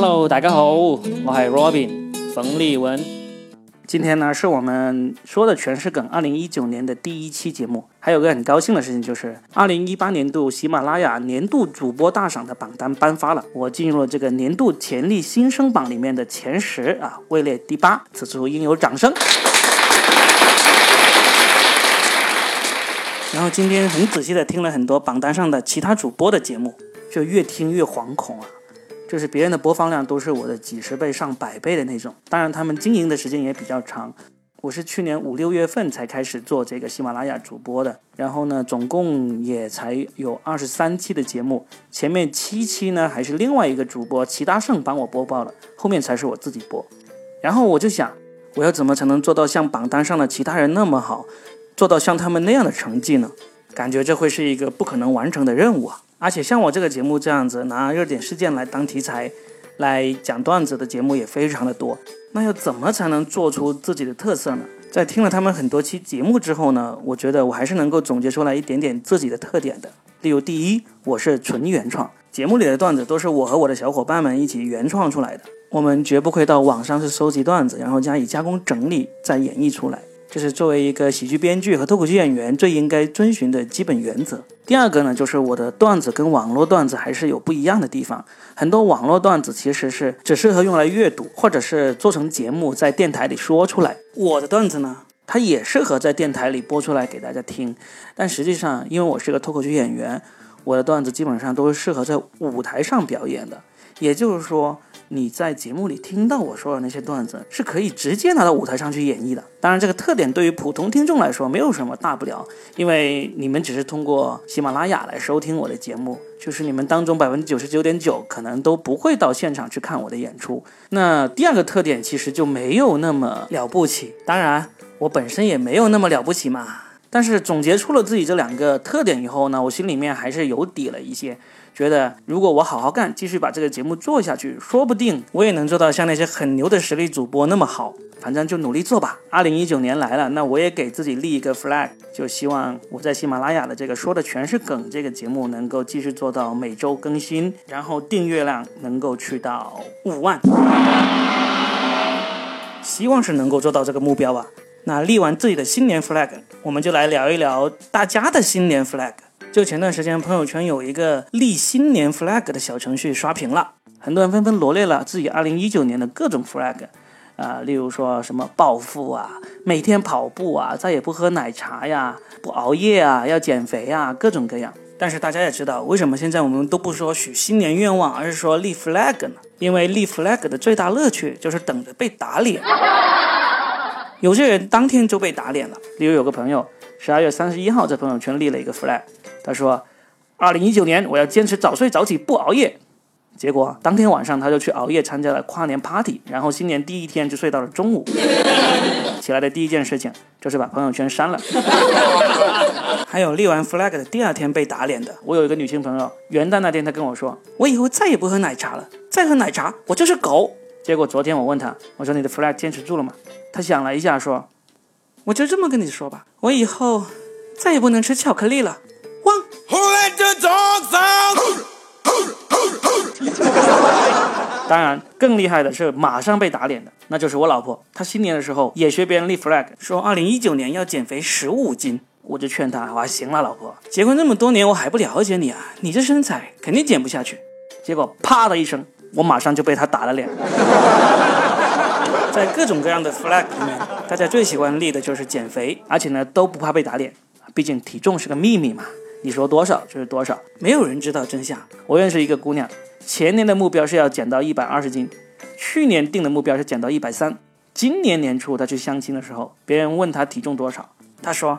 Hello，大家好，我系 Robin 冯立文。今天呢，是我们说的全是梗二零一九年的第一期节目。还有个很高兴的事情，就是二零一八年度喜马拉雅年度主播大赏的榜单颁发了，我进入了这个年度潜力新生榜里面的前十啊，位列第八，此处应有掌声。然后今天很仔细的听了很多榜单上的其他主播的节目，就越听越惶恐啊。就是别人的播放量都是我的几十倍、上百倍的那种，当然他们经营的时间也比较长。我是去年五六月份才开始做这个喜马拉雅主播的，然后呢，总共也才有二十三期的节目，前面七期呢还是另外一个主播齐大圣帮我播报的，后面才是我自己播。然后我就想，我要怎么才能做到像榜单上的其他人那么好，做到像他们那样的成绩呢？感觉这会是一个不可能完成的任务啊！而且像我这个节目这样子拿热点事件来当题材来讲段子的节目也非常的多，那要怎么才能做出自己的特色呢？在听了他们很多期节目之后呢，我觉得我还是能够总结出来一点点自己的特点的。例如，第一，我是纯原创，节目里的段子都是我和我的小伙伴们一起原创出来的，我们绝不会到网上去收集段子，然后加以加工整理再演绎出来。这是作为一个喜剧编剧和脱口秀演员最应该遵循的基本原则。第二个呢，就是我的段子跟网络段子还是有不一样的地方。很多网络段子其实是只适合用来阅读，或者是做成节目在电台里说出来。我的段子呢，它也适合在电台里播出来给大家听。但实际上，因为我是一个脱口秀演员，我的段子基本上都是适合在舞台上表演的。也就是说。你在节目里听到我说的那些段子，是可以直接拿到舞台上去演绎的。当然，这个特点对于普通听众来说没有什么大不了，因为你们只是通过喜马拉雅来收听我的节目，就是你们当中百分之九十九点九可能都不会到现场去看我的演出。那第二个特点其实就没有那么了不起，当然我本身也没有那么了不起嘛。但是总结出了自己这两个特点以后呢，我心里面还是有底了一些。觉得如果我好好干，继续把这个节目做下去，说不定我也能做到像那些很牛的实力主播那么好。反正就努力做吧。二零一九年来了，那我也给自己立一个 flag，就希望我在喜马拉雅的这个说的全是梗这个节目能够继续做到每周更新，然后订阅量能够去到五万，希望是能够做到这个目标吧。那立完自己的新年 flag，我们就来聊一聊大家的新年 flag。就前段时间，朋友圈有一个立新年 flag 的小程序刷屏了，很多人纷纷罗列了自己2019年的各种 flag，啊，例如说什么暴富啊，每天跑步啊，再也不喝奶茶呀，不熬夜啊，要减肥啊，各种各样。但是大家也知道，为什么现在我们都不说许新年愿望，而是说立 flag 呢？因为立 flag 的最大乐趣就是等着被打脸。有些人当天就被打脸了，例如有个朋友，十二月三十一号在朋友圈立了一个 flag。他说：“二零一九年我要坚持早睡早起，不熬夜。”结果当天晚上他就去熬夜参加了跨年 party，然后新年第一天就睡到了中午。起来的第一件事情就是把朋友圈删了。还有立完 flag 的第二天被打脸的，我有一个女性朋友，元旦那天她跟我说：“我以后再也不喝奶茶了，再喝奶茶我就是狗。”结果昨天我问他，我说：“你的 flag 坚持住了吗？”他想了一下说：“我就这么跟你说吧，我以后再也不能吃巧克力了。” 当然，更厉害的是马上被打脸的，那就是我老婆。她新年的时候也学别人立 flag，说二零一九年要减肥十五斤。我就劝她，哇，行了，老婆，结婚这么多年我还不了解你啊，你这身材肯定减不下去。结果啪的一声，我马上就被他打了脸。在各种各样的 flag 里面，大家最喜欢立的就是减肥，而且呢都不怕被打脸，毕竟体重是个秘密嘛。你说多少就是多少，没有人知道真相。我认识一个姑娘，前年的目标是要减到一百二十斤，去年定的目标是减到一百三。今年年初她去相亲的时候，别人问她体重多少，她说：“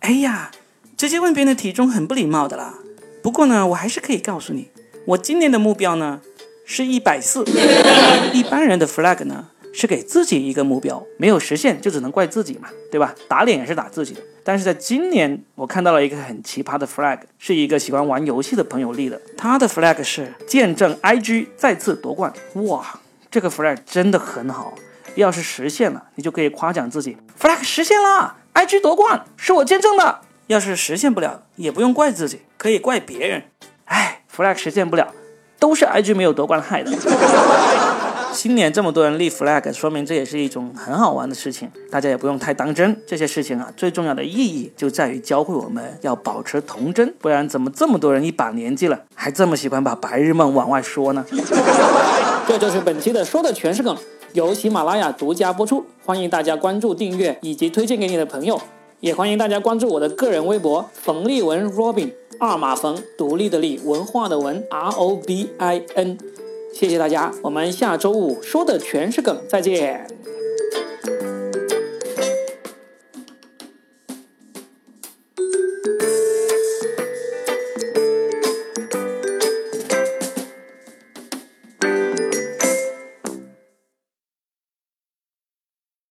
哎呀，直接问别人的体重很不礼貌的啦。不过呢，我还是可以告诉你，我今年的目标呢是一百四。一般人的 flag 呢？”是给自己一个目标，没有实现就只能怪自己嘛，对吧？打脸也是打自己的。但是在今年，我看到了一个很奇葩的 flag，是一个喜欢玩游戏的朋友立的。他的 flag 是见证 IG 再次夺冠。哇，这个 flag 真的很好。要是实现了，你就可以夸奖自己，flag 实现了，IG 夺冠是我见证的。要是实现不了，也不用怪自己，可以怪别人。哎，flag 实现不了，都是 IG 没有夺冠害的。新年这么多人立 flag，说明这也是一种很好玩的事情，大家也不用太当真。这些事情啊，最重要的意义就在于教会我们要保持童真，不然怎么这么多人一把年纪了，还这么喜欢把白日梦往外说呢？这就是本期的说的全是梗，由喜马拉雅独家播出，欢迎大家关注、订阅以及推荐给你的朋友，也欢迎大家关注我的个人微博冯立文 Robin，二马冯，独立的立，文化的文，R O B I N。谢谢大家，我们下周五说的全是梗，再见。